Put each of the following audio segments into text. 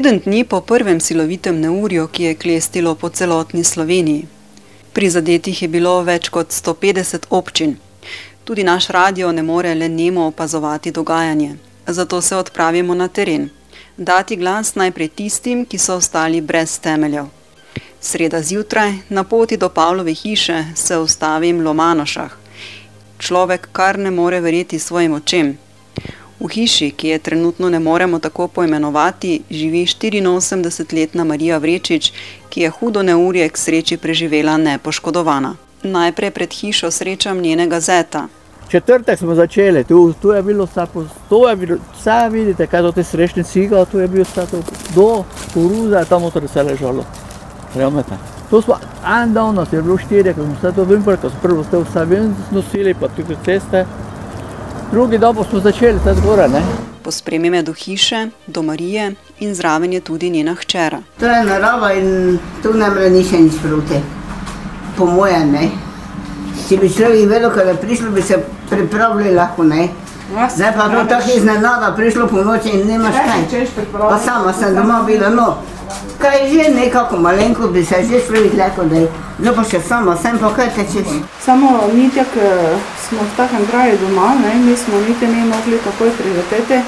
Teden dni po prvem silovitem neurju, ki je klestilo po celotni Sloveniji. Prizadetih je bilo več kot 150 občin. Tudi naš radio ne more le nemo opazovati dogajanje. Zato se odpravimo na teren. Dati glas najprej tistim, ki so ostali brez temeljev. Sreda zjutraj, na poti do Pavlove hiše, se ustavim v Lomanošah. Človek kar ne more verjeti svojim očem. V hiši, ki je trenutno ne moremo tako poimenovati, živi 84-letna Marija Vrečič, ki je hudo neurje k sreči preživela nepoškodovana. Najprej pred hišo srečam njenega zeta. Četrtek smo začeli, tu, tu je bilo vse, to je bilo vse, vidite, kaj so te srečne ciga, tu je bil vse to, do koruze, tam noter vse ležalo. Razumete? To smo en dan, nas je bilo štiri, ko smo vse to vimper, ko smo prvo ste vse ven nosili, pa tudi ceste. Drugi dan pa smo začeli zgore, ne. Pospremi me do hiše, do Marije in zraven je tudi njena hčera. To je narava in tu ne more nič nič proti. Po mojem, ne. Če bi človek vedel, kada je prišlo, bi se pripravili lahko, ne. Zdaj pa to tako iznenada prišlo po noči in nimaš kaj. Pa sama sem doma bila, no. Kaj že nekako malenko bi se že človek lahko, da je. Zdaj pa še sama, sem pa kaj tečeš. Samo mi tek smo v takem kraju doma, ne, mi smo niti ne mogli takoj prileteti,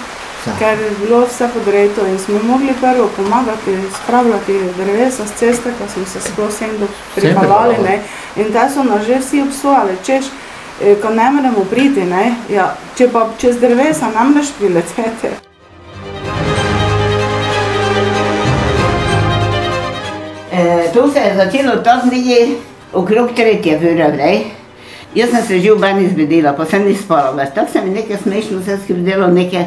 ker je bilo vse podreto in smo mogli prvo pomagati, spravljati drevesa z ceste, ko smo se sploh sem pripeljali, ne. In te so nas že vsi obsojali, češ, eh, ko ne moremo priti, ne, ja, če pa čez drevesa ne moreš prileteti. E, to se je začelo tako nekje okrog tretje ure, ne. Jaz sem se že v bani zbudila, pa sem ni spala več. Tako se mi nekaj smešno vse skupaj delo, nekaj,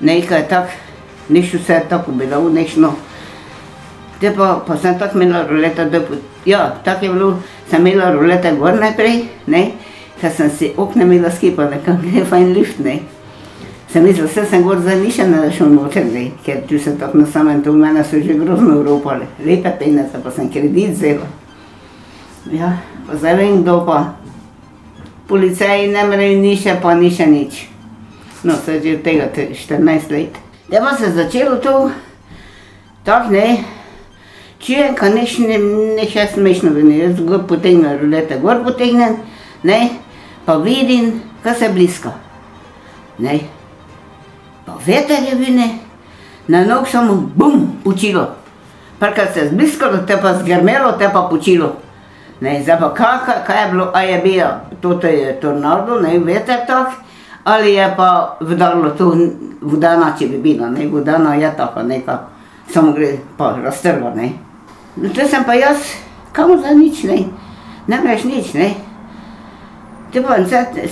nekaj tako, nič vse tako bilo, nešno. Te pa, pa sem tako imela ruleta, da, ja, tako je bilo, sem imela rulete gor najprej, ne, ker sem si okna imela skipale, kam je fajn lift, ne. Sem mislila, vse sem gor zdaj ni še ne šel noter, ne, ker tu sem tako na samem, tu mene so že grozno ropali, lepe peneze, pa sem kredit vzela. Ja, pa zdaj vem, kdo pa. Policaji ne morejo ni še, pa ni še nič. No, se že od tega te- 14 let. Da pa se je začelo to, tako ne, čujem, ka nič ne, ne še smešno veni, jaz gor potegnem rulete, gor potegnem, ne, pa vidim, kaj se bliska. Ne. Pa veter je vine, na nog samo bum, počilo. Parkrat se je zbliskalo, te pa zgrmelo, te pa počilo. Ne, zdaj pa kaj, kaj je bilo, a je bil, to je tornado, ne, veter tak, ali je pa vdarilo to vodana, če bi bila, ne, vodana je taka neka, samo gre pa raztrla, ne. No, to sem pa jaz, kam za nič, ne, ne greš nič, ne. Te pa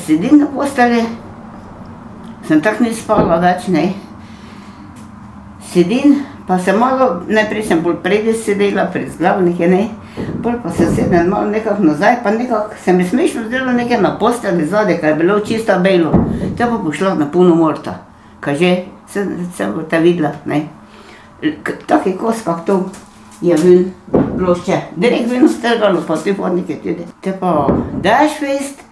sedim na posteli, sem tako ni spala več, ne. Sedim, pa sem malo, najprej sem bolj predi sedela, pred zglavnike, ne. Pol pa se sedem malo nekako nazaj, pa nekako se mi smešno zdelo nekaj na posteli zadaj, ker je bilo čisto belo. Te pa pošla na puno morta. Kaže, se, se bo te videla, ne. Taki kos, kak to je ven, plošče. Direkt ven strgalo, pa te podnike tudi. Te pa daš vest,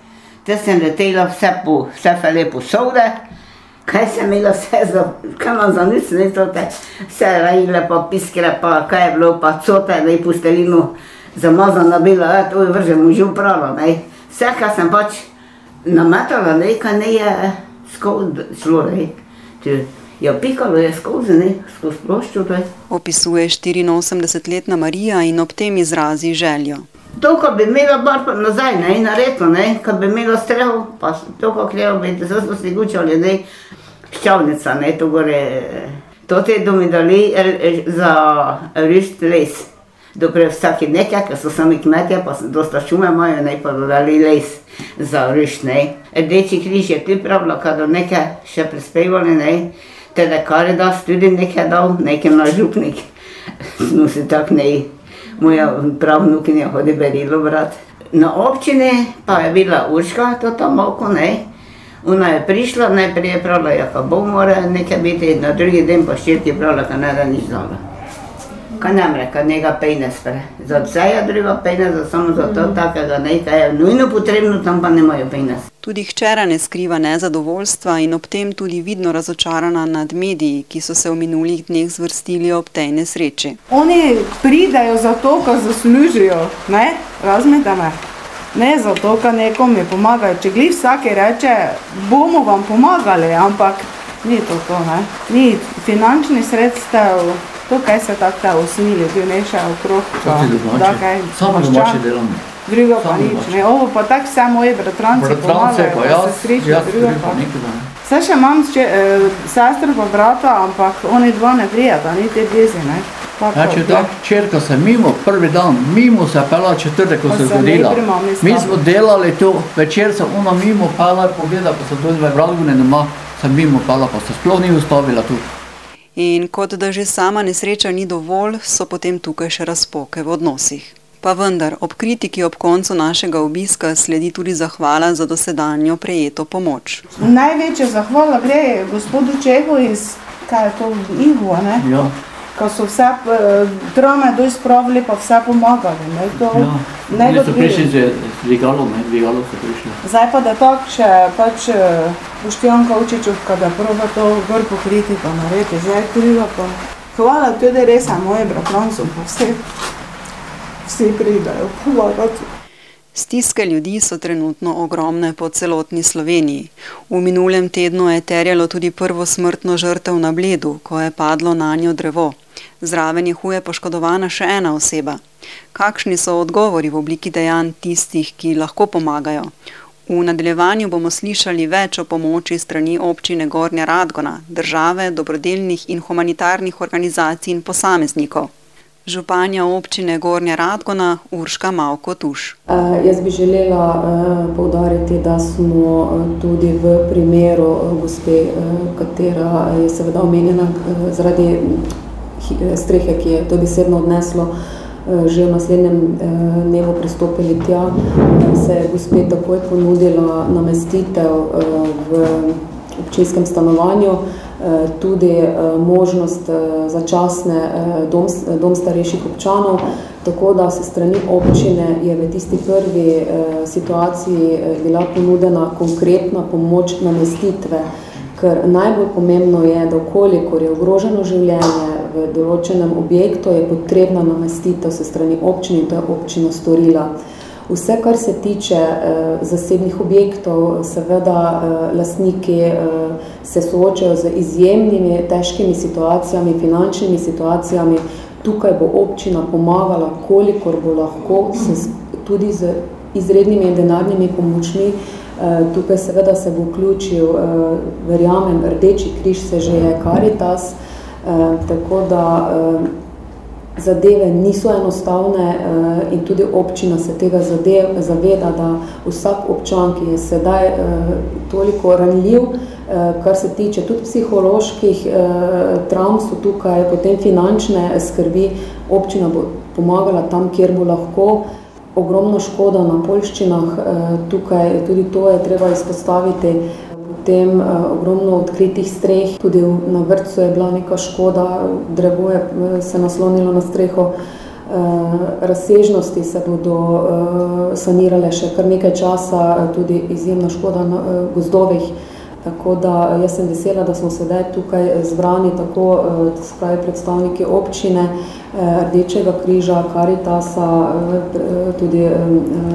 te sem letela vse po, vse fele po sode, kaj sem imela vse za, kaj imam za nic, ne to te, vse rajile pa piskre pa kaj je bilo, pa cote, ne pustelino zamazana bila, ja, to je vržem že upravo, ne. Vse, kar sem pač nametala, ne, kaj ne je skozi šlo, ne. Če je pikalo, je skozi, ne, skozi ploščo. Opisuje 84-letna Marija in ob tem izrazi željo. To, ko bi imela bar pa nazaj, ne, naredno, ne, ko bi imela streho, pa to, kako treba biti, zdaj smo si gučali, ne, ščavnica, ne, to gore, to te domi dali el- el- za rišt les. Dobre vsaki nekaj, ker so sami kmetje, pa so dosta šume imajo, ne, pa dodali les za rišt, ne. Rdeči križ je ti pravila, kada nekaj še prispevali, ne, teda Karidas tudi nekaj dal, nekaj na župnik. Smo si tako ne, moja pravnukinja hodi berilo brat. Na občini pa je bila Urška, to tam oko, ne. Ona je prišla, najprej je pravila, ja, pa bo mora nekaj biti, na drugi dan pa ščirki pravila, ka ne da nič dala. Kaj nam reka, njega pejne spre. Za vse je treba pejne, za samo za to takega nekaj je nujno potrebno, tam pa nemajo pejne. Tudi hčera ne skriva nezadovoljstva in ob tem tudi vidno razočarana nad mediji, ki so se v minulih dneh zvrstili ob tej nesreči. Oni pridejo zato, ker zaslužijo, ne? Razumete me? Ne zato, ker nekomu pomagajo. Če glih vsak reče, bomo vam pomagali, ampak ni to to, ne? Ni finančnih sredstev, to, kaj se tako te osmi ljudi mešajo okrog. To ti domače. da kaj Samo domače delamo. Drugo pa nič, domače. ne. Ovo pa tako vse moji bratranci Bratrance pomagajo, pa jaz, se srečajo, jaz drugo tudi pa. Saj še imam če, eh, sestro pa brata, ampak oni dva ne prijeta, ni te dvezi, ne. Tako, Znači, ne. ta čerka se mimo, prvi dan, mimo se pela četrtek, ko Pa se je zgodila. Mi smo delali to, večer se ona mimo pela, pogleda, pa se to zdaj vradgune doma, se mimo pela, pa se sploh ni ustavila tu. In kot da že sama nesreča ni dovolj, so potem tukaj še razpoke v odnosih. Pa vendar, ob kritiki ob koncu našega obiska sledi tudi zahvala za dosedanjo prejeto pomoč. Največja zahvala gre gospodu Čehu iz, kaj je to, Ihu, ne? Ja, Ko so vse eh, trame dol spravili, pa vse pomagali, ne, to ja. ne bo so prišli z dvigalom, ne, dvigalo so prišli. Zdaj pa da tako še pač eh, Boštjanka Učičovka, da prva to gor pokriti pa narediti, zdaj kriva pa. Hvala tudi res mojim bratrancem, pa vsi, vsi pridajo pomagati. Stiske ljudi so trenutno ogromne po celotni Sloveniji. V minulem tednu je terjalo tudi prvo smrtno žrtev na Bledu, ko je padlo na njo drevo. Zraven je huje poškodovana še ena oseba. Kakšni so odgovori v obliki dejanj tistih, ki lahko pomagajo? V nadaljevanju bomo slišali več o pomoči strani občine Gornja Radgona, države, dobrodelnih in humanitarnih organizacij in posameznikov. Županja občine Gornja Radgona Urška Mavko Tuš. Eh, Jaz bi želela poudariti, da smo tudi v primeru gospe, katera je seveda omenjena zaradi eh, strehe, ki je to besedno odneslo, že v naslednjem dnevu pristopili tja, se je gospe takoj ponudila namestitev v občinskem stanovanju, tudi eh, možnost eh, začasne eh, dom, dom starejših občanov, tako da se strani občine je v tisti prvi eh, situaciji eh, bila ponudena konkretna pomoč namestitve, ker najbolj pomembno je, da okolikor je ogroženo življenje v določenem objektu, je potrebna namestitev se strani občine in to je občina storila. Vse, kar se tiče eh, zasebnih objektov, seveda eh, lastniki eh, se soočajo z izjemnimi, težkimi situacijami, finančnimi situacijami. Tukaj bo občina pomagala, kolikor bo lahko, s- tudi z izrednimi denarnimi pomočmi. Eh, tukaj seveda se bo vključil, eh, verjamem, Rdeči križ se že je Karitas, eh, tako da eh, zadeve niso enostavne eh, in tudi občina se tega zadev, zaveda, da vsak občan, ki je sedaj eh, toliko ranljiv, eh, kar se tiče tudi psiholoških travm, so tukaj potem finančne skrbi, občina bo pomagala tam, kjer bo lahko. Ogromno škoda na polščinah, tukaj tudi to je treba izpostaviti. Potem eh, ogromno odkritih streh, tudi na vrtcu je bila neka škoda, drevo je eh, se naslonilo na streho. Eh, Razsežnosti se bodo sanirale še kar nekaj časa, tudi izjemna škoda na gozdovih. Tako da jaz sem vesela, da smo sedaj tukaj eh, zbrani tako eh, pravi predstavniki občine, eh, Rdečega križa, Karitasa, tudi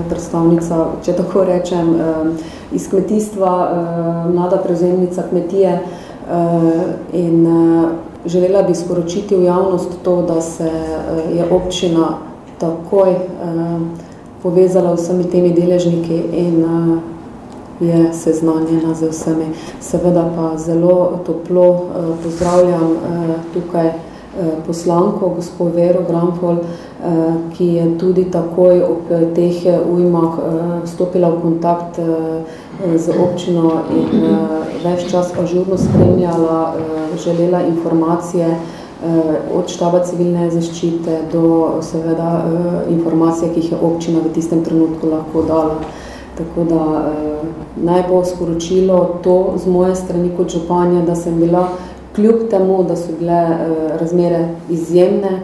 predstavnica, če tako rečem, iz kmetijstva, mlada prevzemnica kmetije in želela bi sporočiti v javnost to, da se je občina takoj povezala vsemi temi deležniki in je seznanjena z vsemi. Seveda pa zelo toplo eh, pozdravljam eh, tukaj eh, poslanko, gospod Vero Gramfol, eh, ki je tudi takoj ob eh, teh eh, ujmah eh, stopila v kontakt z občino in več čas ažurno spremljala, želela informacije od štaba civilne zaščite do seveda informacije, ki jih je občina v tistem trenutku lahko dala. Tako da eh, naj bo sporočilo to z moje strani kot županja, da sem bila kljub temu, da so bile eh, razmere izjemne,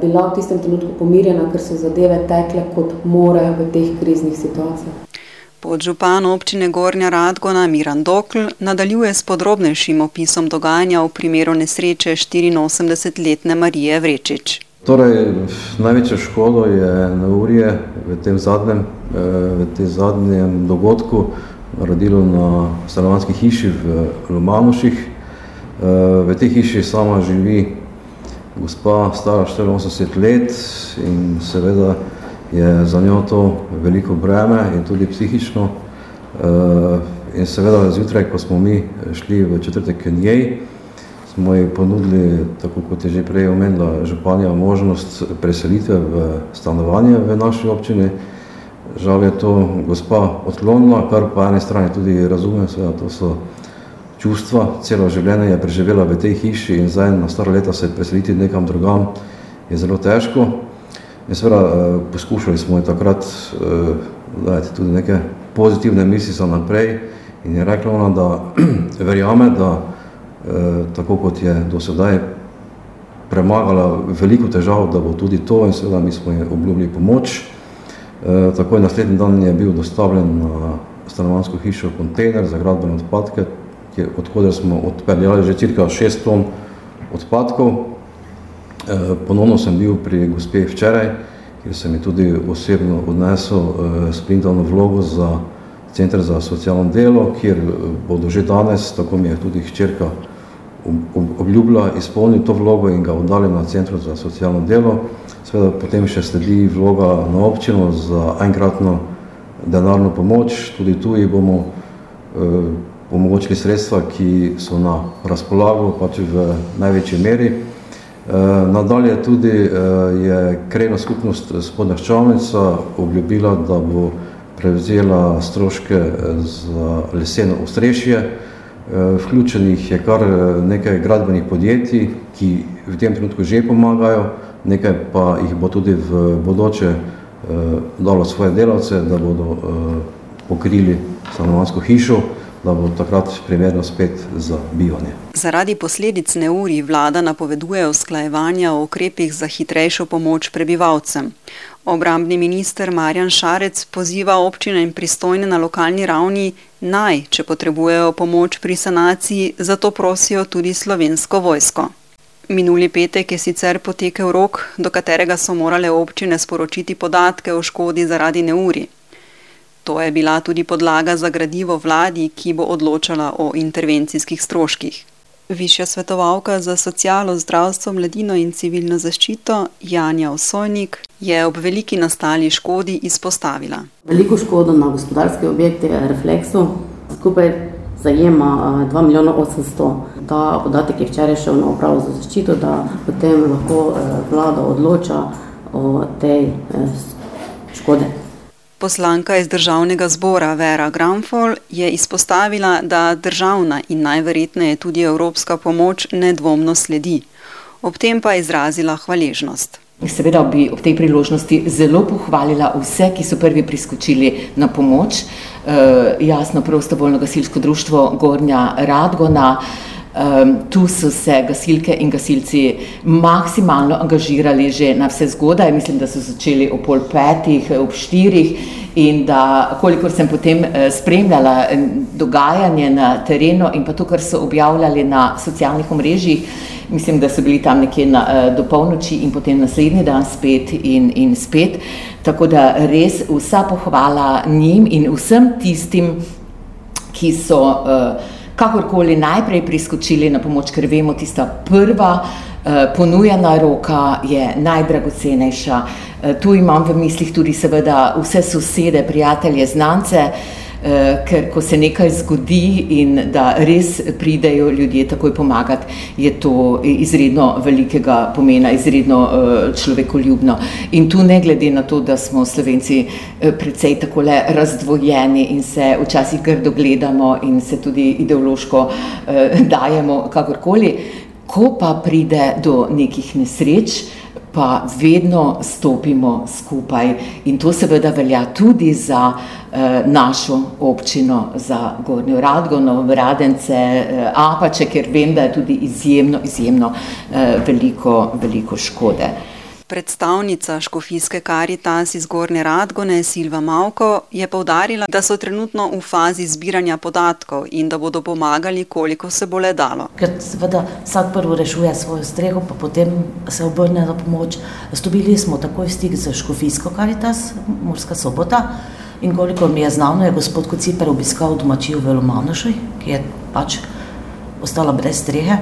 bila v tistem trenutku pomirjena, ker so zadeve tekle kot morajo v teh kriznih situacijah. Podžupan občine Gornja Radgona Miran Dokl nadaljuje s podrobnejšim opisom dogajanja v primeru nesreče 84-letne Marije Vrečič. Torej, največja škoda je na urje v tem zadnjem, v tem zadnjem dogodku naredilo na stanovanski hiši v Lomanuših. V tej hiši sama živi gospa stara 84 let in seveda je za njo to veliko breme in tudi psihično. Eh, in seveda zjutraj, ko smo mi šli v četrtek k njej, smo ji ponudili, tako kot je že prej omenila županja, možnost preselitve v stanovanje v naši občini. Žal je to gospa odklonila, kar po eni strani tudi razumem, seveda to so čustva, celo življenje je preživela v tej hiši in zdaj na staro leta se preseliti nekam drugam je zelo težko. In seveda eh, poskušali smo je takrat eh, dajati tudi neke pozitivne misli za naprej in je rekla ona, da verjame, da tako kot je do sedaj premagala veliko težav, da bo tudi to in seveda mi smo je obljubili pomoč. Takoj naslednji dan je bil dostavljen na stanovansko hišo kontejner za gradbene odpadke, odkud smo odpeljali že cirka 6 ton odpadkov. Eh, ponovno sem bil pri gospe včeraj, kjer sem mi tudi osebno odnesel eh, sprintalno vlogo za Center za socialno delo, kjer eh, bodo že danes, tako mi je tudi hčerka obljubila, izpolniti to vlogo in ga oddali na Centru za socialno delo. Seveda potem še sledi vloga na občino za enkratno denarno pomoč, tudi tu jih bomo omogočili sredstva, ki so na razpolago pač v največji meri. Eh, nadalje tudi eh, je krajna skupnost spodnja Ščavnica obljubila, da bo prevzela stroške eh, za leseno ostrešje. Vključenih je kar nekaj gradbenih podjetij, ki v tem trenutku že pomagajo, nekaj pa jih bo tudi v bodoče dalo svoje delavce, da bodo pokrili stanovansko hišo da bo takrat primerno spet za bivanje. Zaradi posledic neuri vlada napoveduje usklajevanja o ukrepih za hitrejšo pomoč prebivalcem. Obrambni minister Marjan Šarec poziva občine in pristojne na lokalni ravni naj, če potrebujejo pomoč pri sanaciji, zato prosijo tudi slovensko vojsko. Minuli petek je sicer potekel rok, do katerega so morale občine sporočiti podatke o škodi zaradi neuri. To je bila tudi podlaga za gradivo vladi, ki bo odločala o intervencijskih stroških. Višja svetovalka za socialo, zdravstvo, mladino in civilno zaščito Janja Osojnik je ob veliki nastali škodi izpostavila. Veliko škodo na gospodarske objekte je refleksu, skupaj zajema 2 milijona 800. Ta podatek je včeraj šel na upravo za zaščito, da potem lahko vlada odloča o tej škode. Poslanka iz državnega zbora Vera Gramfol je izpostavila, da državna in najverjetneje tudi evropska pomoč nedvomno sledi. Ob tem pa je izrazila hvaležnost. Seveda bi ob tej priložnosti zelo pohvalila vse, ki so prvi priskočili na pomoč. E, jasno, prostovoljno gasilsko društvo Gornja Radgona. Um, tu so se gasilke in gasilci maksimalno angažirali že na vse zgodaj. Mislim, da so začeli ob pol petih, ob štirih in da, kolikor sem potem uh, spremljala dogajanje na terenu in pa to, kar so objavljali na socialnih omrežjih, mislim, da so bili tam nekje na, uh, do polnoči in potem naslednji dan spet in, in spet. Tako da res vsa pohvala njim in vsem tistim, ki so uh, kakorkoli najprej priskočili na pomoč, ker vemo, tista prva eh, ponujena roka je najdragocenejša. Eh, tu imam v mislih tudi seveda vse sosede, prijatelje, znance, Eh, ker ko se nekaj zgodi in da res pridejo ljudje takoj pomagati, je to izredno velikega pomena, izredno eh, človekoljubno. In tu ne glede na to, da smo slovenci eh, precej takole razdvojeni in se včasih grdo gledamo in se tudi ideološko dajemo kakorkoli, ko pa pride do nekih nesreč, pa vedno stopimo skupaj. In to seveda velja tudi za eh, našo občino, za Gornjo Radgono, Radence, eh, Apače, ker vem, da je tudi izjemno, izjemno eh, veliko, veliko škode. Predstavnica škofijske karitas iz Gorne Radgone Silva Mavko je povdarila, da so trenutno v fazi zbiranja podatkov in da bodo pomagali, koliko se bo le dalo. Ker seveda vsak prvo rešuje svojo streho, pa potem se obrne na pomoč. Stopili smo takoj stik z škofijsko karitas, Murska sobota. In koliko mi je znano, je gospod Kociper obiskal domačijo v Lomanoši, ki je pač ostala brez strehe.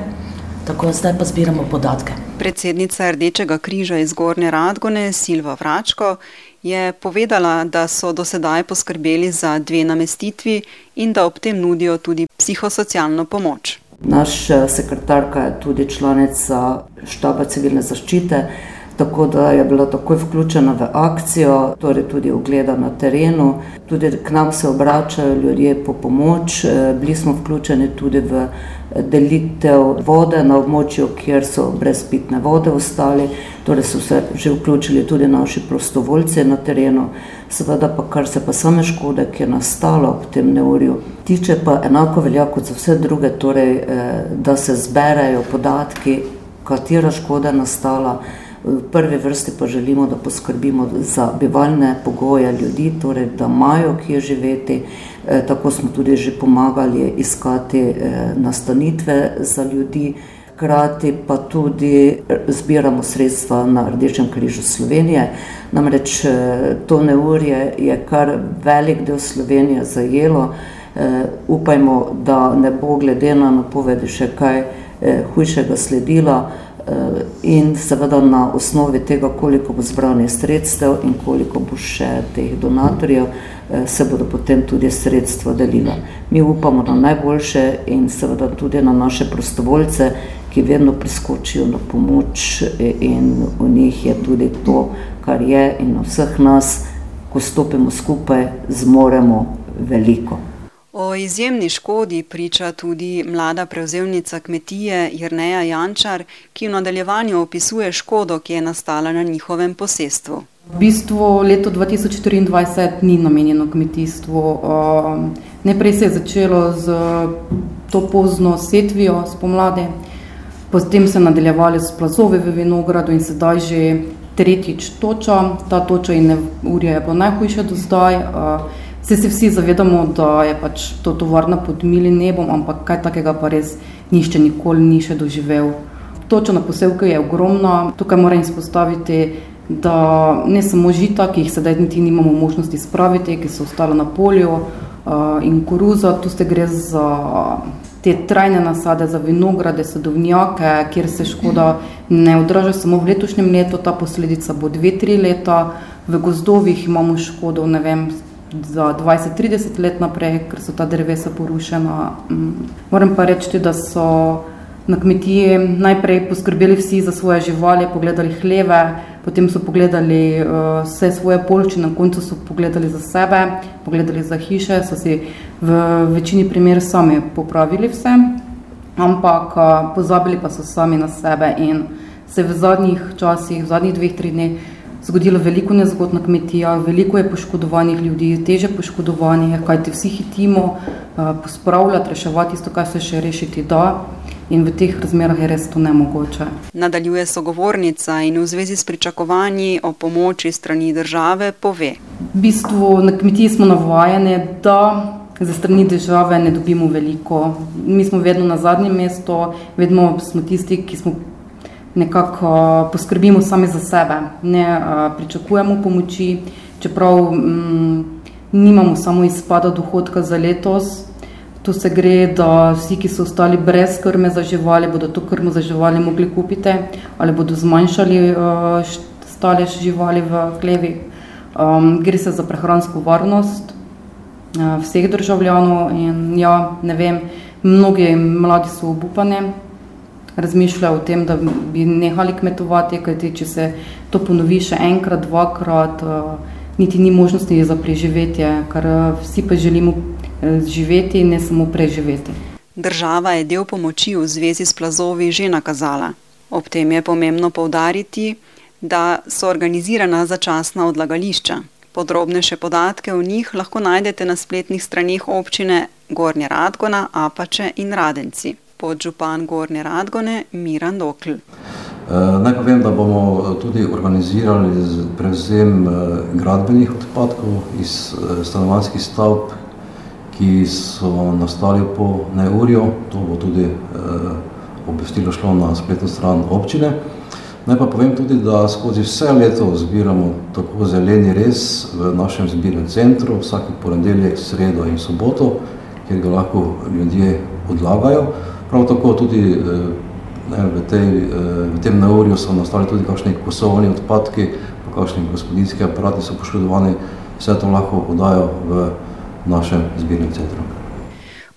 Tako zdaj pa zbiramo podatke. Predsednica Rdečega križa iz Gorne Radgone, Silva Vračko, je povedala, da so do sedaj poskrbeli za dve namestitvi in da ob tem nudijo tudi psihosocialno pomoč. Naš eh, sekretarka je tudi članica štaba civilne zaščite, tako da je bila takoj vključena v akcijo, torej tudi ogleda na terenu. Tudi k nam se obračajo ljudje po pomoč, eh, bili smo vključeni tudi v delitev vode na območju, kjer so brez pitne vode ostali, torej so se že vključili tudi naši prostovoljci na terenu. Seveda pa kar se pa same škode, ki je nastala ob tem neurju, tiče pa enako velja kot za vse druge, torej eh, da se zberajo podatki, katera škoda je nastala. V prvi vrsti pa želimo, da poskrbimo za bivalne pogoje ljudi, torej da imajo kje živeti, Eh, tako smo tudi že pomagali iskati eh, nastanitve za ljudi, hkrati pa tudi zbiramo sredstva na Rdečem križu Slovenije. Namreč to neurje je kar velik del Slovenije zajelo. Upajmo, da ne bo glede na napovedi še kaj hujšega sledila in seveda na osnovi tega, koliko bo zbranih sredstev in koliko bo še teh donatorjev, Eh, se bodo potem tudi sredstva delila. Mi upamo na najboljše in seveda tudi na naše prostovoljce, ki vedno priskočijo na pomoč eh, in v njih je tudi to, kar je in na vseh nas, ko stopimo skupaj, zmoremo veliko. O izjemni škodi priča tudi mlada prevzemnica kmetije Jrneja Jančar, ki v nadaljevanju opisuje škodo, ki je nastala na njihovem posestvu. V bistvu leto 2024 ni namenjeno kmetijstvu. Um, najprej se je začelo z to pozno setvijo spomladi, potem se je nadaljevalo s plazovi v vinogradu in sedaj že tretjič toča. Ta toča in urja je bila najhujša do zdaj. Vse se vsi zavedamo, da je pač to tovarna pod milim nebom, ampak kaj takega pa res nišče nikoli ni še doživel. Toča na posevku je ogromna, tukaj moram izpostaviti da ne samo žita, ki jih sedaj niti nimamo možnosti spraviti, ki so ostala na polju, in koruza, tu ste gre za te trajne nasade, za vinograde, sadovnjake, kjer se škoda ne odraža samo v letošnjem letu, ta posledica bo dve, tri leta, v gozdovih imamo škodo, ne vem, za 20-30 let naprej, ker so ta drevesa porušena. Mm, moram pa reči, da so na kmetiji najprej poskrbeli vsi za svoje živali, pogledali hleve, potem so pogledali uh, vse svoje polči, na koncu so pogledali za sebe, pogledali za hiše, so si v večini primerov sami popravili vse, ampak uh, pozabili pa so sami na sebe in se v zadnjih časih, v zadnjih dveh, treh dneh zgodilo veliko nezgod na kmetijah, veliko je poškodovanih ljudi, teže poškodovanih, kajti vsi hitimo uh, pospravljati, reševati tisto, kar se še rešiti da in v teh razmerah je res to nemogoče. Nadaljuje sogovornica in v zvezi s pričakovanji o pomoči strani države pove. V bistvu na kmetiji smo navajeni, da za strani države ne dobimo veliko. Mi smo vedno na zadnjem mestu, vedno smo tisti, ki smo nekako poskrbimo sami za sebe, ne pričakujemo pomoči, čeprav m, mm, nimamo samo izpada dohodka za letos, Tu se gre, da vsi, ki so ostali brez krme za živali, bodo to krmo za živali mogli kupiti ali bodo zmanjšali uh, stalež živali v hlevi. Um, gre se za prehransko varnost uh, vseh državljanov in ja, ne vem, mnogi mladi so obupani, razmišljajo o tem, da bi nehali kmetovati, kajti če se to ponovi še enkrat, dvakrat, uh, niti ni možnosti za preživetje, kar uh, vsi pa želimo živeti in ne samo preživeti. Država je del pomoči v zvezi s plazovi že nakazala. Ob tem je pomembno povdariti, da so organizirana začasna odlagališča. Podrobnejše podatke o njih lahko najdete na spletnih straneh občine Gornja Radgona, Apače in Radenci. Podžupan Gornje Radgone Miran Dokl. Naj povem, da bomo tudi organizirali prevzem gradbenih odpadkov iz stanovanjskih stavb, ki so nastali po neurju. To bo tudi obvestilo šlo na spletno stran občine. Naj pa povem tudi, da skozi vse leto zbiramo tako zeleni rez v našem zbirnem centru, vsak ponedeljek, sredo in soboto, kjer ga lahko ljudje odlagajo. Prav tako tudi ne, v, tej, v tem neurju so nastali tudi kakšni kosovni odpadki, pa kakšni gospodinski aparati so poškodovani. Vse to lahko oddajo v našem zbirnem centru.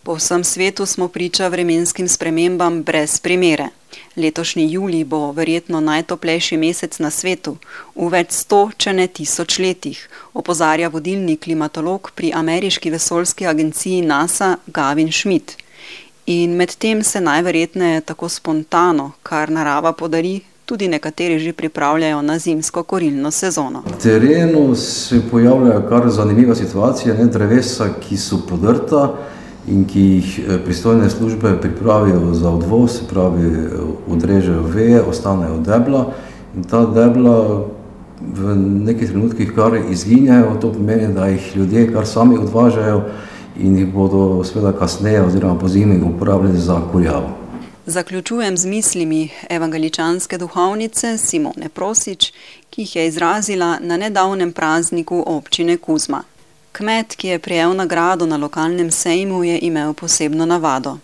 Po vsem svetu smo priča vremenskim spremembam brez primere. Letošnji julij bo verjetno najtoplejši mesec na svetu, v več sto, če ne tisoč letih, opozarja vodilni klimatolog pri ameriški vesoljski agenciji NASA Gavin Schmidt. In medtem se najverjetneje tako spontano, kar narava podari, tudi nekateri že pripravljajo na zimsko korilno sezono. Na terenu se pojavljajo kar zanimive situacije, ne drevesa, ki so podrta in ki jih pristojne službe pripravijo za odvoz, se pravi odrežejo veje, ostanejo debla in ta debla v nekih trenutkih kar izginjajo, to pomeni, da jih ljudje kar sami odvažajo in jih bodo seveda kasneje oziroma pozimi uporabljali za kurjavo. Zaključujem z mislimi evangeličanske duhovnice Simone Prosič, ki jih je izrazila na nedavnem prazniku občine Kuzma. Kmet, ki je prejel nagrado na lokalnem sejmu, je imel posebno navado.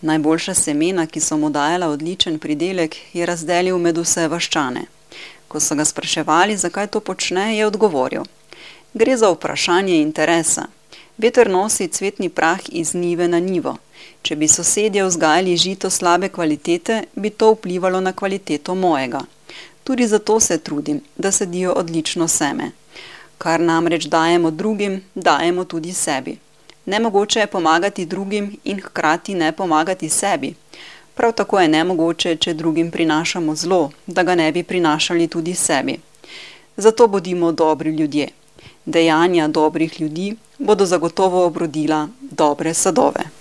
Najboljša semena, ki so mu dajala odličen pridelek, je razdelil med vse vaščane. Ko so ga spraševali, zakaj to počne, je odgovoril: Gre za vprašanje interesa. Veter nosi cvetni prah iz njive na njivo. Če bi sosedje vzgajali žito slabe kvalitete, bi to vplivalo na kvaliteto mojega. Tudi zato se trudim, da sedijo odlično seme. Kar namreč dajemo drugim, dajemo tudi sebi. Nemogoče je pomagati drugim in hkrati ne pomagati sebi. Prav tako je nemogoče, če drugim prinašamo zlo, da ga ne bi prinašali tudi sebi. Zato bodimo dobri ljudje. Dejanja dobrih ljudi bodo zagotovo obrodila dobre sadove.